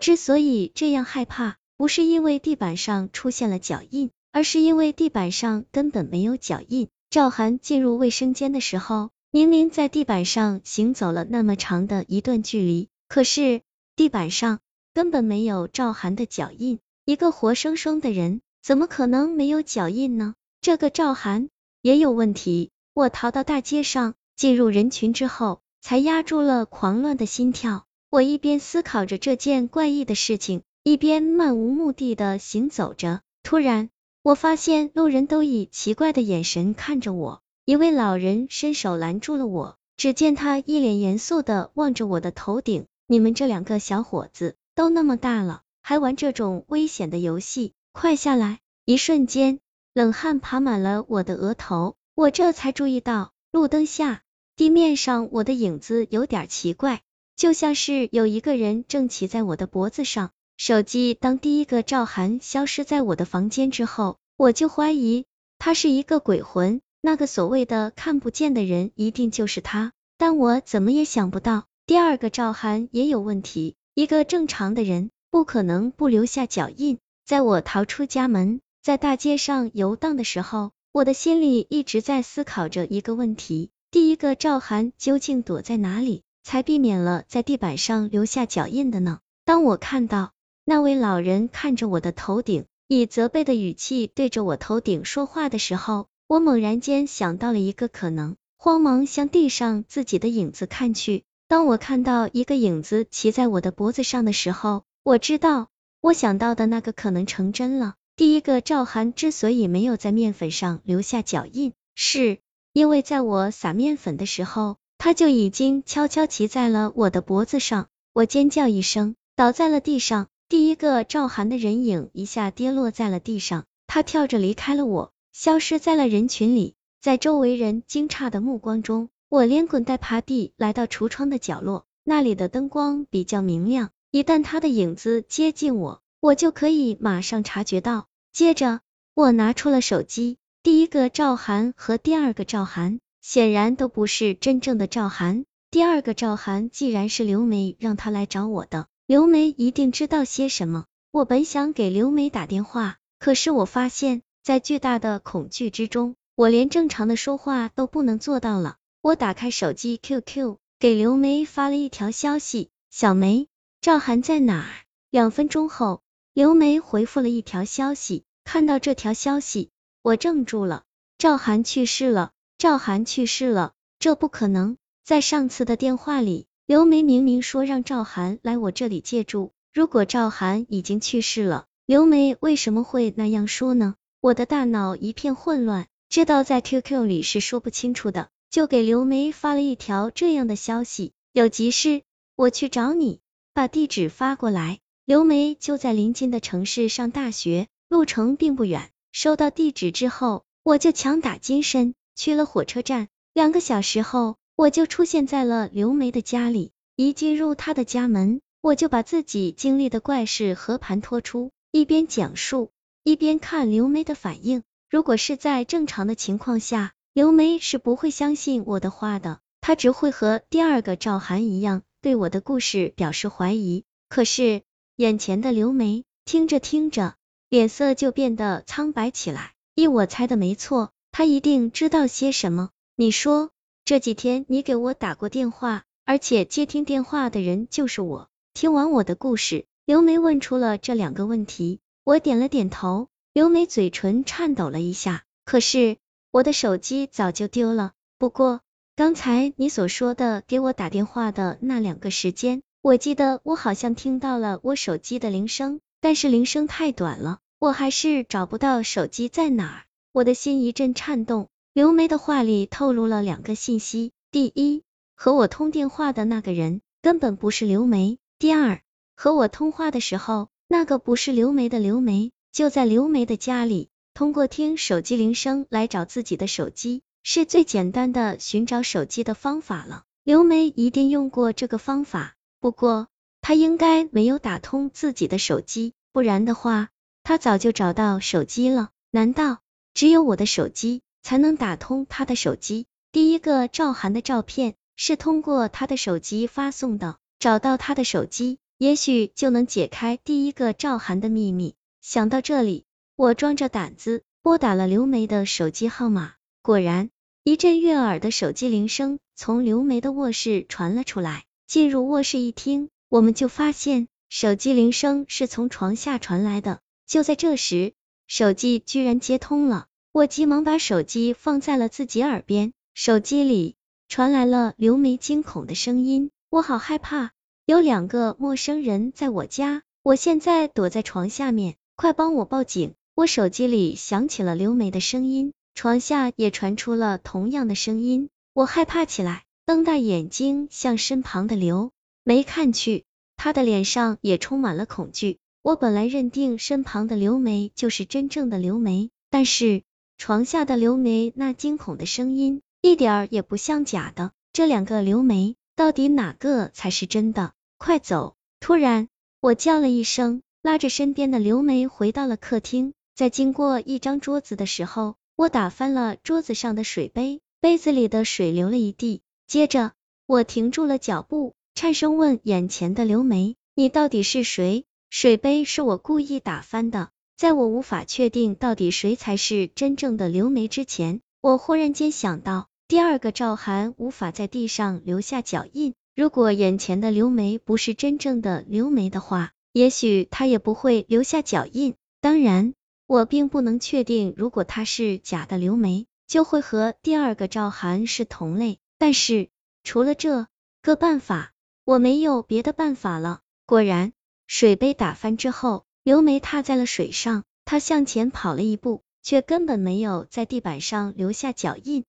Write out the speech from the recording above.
之所以这样害怕，不是因为地板上出现了脚印，而是因为地板上根本没有脚印。赵涵进入卫生间的时候，明明在地板上行走了那么长的一段距离，可是地板上根本没有赵涵的脚印。一个活生生的人，怎么可能没有脚印呢？这个赵涵也有问题。我逃到大街上，进入人群之后，才压住了狂乱的心跳。我一边思考着这件怪异的事情，一边漫无目的的行走着。突然，我发现路人都以奇怪的眼神看着我。一位老人伸手拦住了我，只见他一脸严肃的望着我的头顶。你们这两个小伙子都那么大了，还玩这种危险的游戏，快下来！一瞬间，冷汗爬满了我的额头。我这才注意到，路灯下地面上我的影子有点奇怪，就像是有一个人正骑在我的脖子上。手机当第一个赵涵消失在我的房间之后，我就怀疑他是一个鬼魂，那个所谓的看不见的人一定就是他。但我怎么也想不到，第二个赵涵也有问题。一个正常的人不可能不留下脚印。在我逃出家门，在大街上游荡的时候。我的心里一直在思考着一个问题：第一个赵涵究竟躲在哪里，才避免了在地板上留下脚印的呢？当我看到那位老人看着我的头顶，以责备的语气对着我头顶说话的时候，我猛然间想到了一个可能，慌忙向地上自己的影子看去。当我看到一个影子骑在我的脖子上的时候，我知道我想到的那个可能成真了。第一个赵涵之所以没有在面粉上留下脚印，是因为在我撒面粉的时候，他就已经悄悄骑在了我的脖子上。我尖叫一声，倒在了地上。第一个赵涵的人影一下跌落在了地上，他跳着离开了我，消失在了人群里。在周围人惊诧的目光中，我连滚带爬地来到橱窗的角落，那里的灯光比较明亮，一旦他的影子接近我，我就可以马上察觉到。接着，我拿出了手机。第一个赵涵和第二个赵涵显然都不是真正的赵涵。第二个赵涵既然是刘梅让他来找我的，刘梅一定知道些什么。我本想给刘梅打电话，可是我发现，在巨大的恐惧之中，我连正常的说话都不能做到了。我打开手机 QQ，给刘梅发了一条消息：小梅，赵涵在哪儿？两分钟后。刘梅回复了一条消息，看到这条消息，我怔住了。赵涵去世了，赵涵去世了，这不可能。在上次的电话里，刘梅明明说让赵涵来我这里借住。如果赵涵已经去世了，刘梅为什么会那样说呢？我的大脑一片混乱，知道在 QQ 里是说不清楚的，就给刘梅发了一条这样的消息：有急事，我去找你，把地址发过来。刘梅就在临近的城市上大学，路程并不远。收到地址之后，我就强打精神去了火车站。两个小时后，我就出现在了刘梅的家里。一进入她的家门，我就把自己经历的怪事和盘托出，一边讲述，一边看刘梅的反应。如果是在正常的情况下，刘梅是不会相信我的话的，她只会和第二个赵涵一样，对我的故事表示怀疑。可是。眼前的刘梅听着听着，脸色就变得苍白起来。依我猜的没错，他一定知道些什么。你说这几天你给我打过电话，而且接听电话的人就是我。听完我的故事，刘梅问出了这两个问题。我点了点头。刘梅嘴唇颤抖了一下，可是我的手机早就丢了。不过刚才你所说的给我打电话的那两个时间。我记得我好像听到了我手机的铃声，但是铃声太短了，我还是找不到手机在哪儿。我的心一阵颤动。刘梅的话里透露了两个信息：第一，和我通电话的那个人根本不是刘梅；第二，和我通话的时候，那个不是刘梅的刘梅就在刘梅的家里。通过听手机铃声来找自己的手机，是最简单的寻找手机的方法了。刘梅一定用过这个方法。不过，她应该没有打通自己的手机，不然的话，她早就找到手机了。难道只有我的手机才能打通他的手机？第一个赵涵的照片是通过他的手机发送的，找到他的手机也许就能解开第一个赵涵的秘密。想到这里，我壮着胆子拨打了刘梅的手机号码。果然，一阵悦耳的手机铃声从刘梅的卧室传了出来。进入卧室一听，我们就发现手机铃声是从床下传来的。就在这时，手机居然接通了。我急忙把手机放在了自己耳边，手机里传来了刘梅惊恐的声音：“我好害怕，有两个陌生人在我家，我现在躲在床下面，快帮我报警！”我手机里响起了刘梅的声音，床下也传出了同样的声音，我害怕起来，瞪大眼睛向身旁的刘梅看去，她的脸上也充满了恐惧。我本来认定身旁的刘梅就是真正的刘梅，但是。床下的刘梅那惊恐的声音，一点儿也不像假的。这两个刘梅，到底哪个才是真的？快走！突然，我叫了一声，拉着身边的刘梅回到了客厅。在经过一张桌子的时候，我打翻了桌子上的水杯，杯子里的水流了一地。接着，我停住了脚步，颤声问眼前的刘梅：“你到底是谁？”水杯是我故意打翻的。在我无法确定到底谁才是真正的刘梅之前，我忽然间想到，第二个赵涵无法在地上留下脚印。如果眼前的刘梅不是真正的刘梅的话，也许她也不会留下脚印。当然，我并不能确定，如果她是假的刘梅，就会和第二个赵涵是同类。但是，除了这个办法，我没有别的办法了。果然，水被打翻之后。刘梅踏在了水上，她向前跑了一步，却根本没有在地板上留下脚印。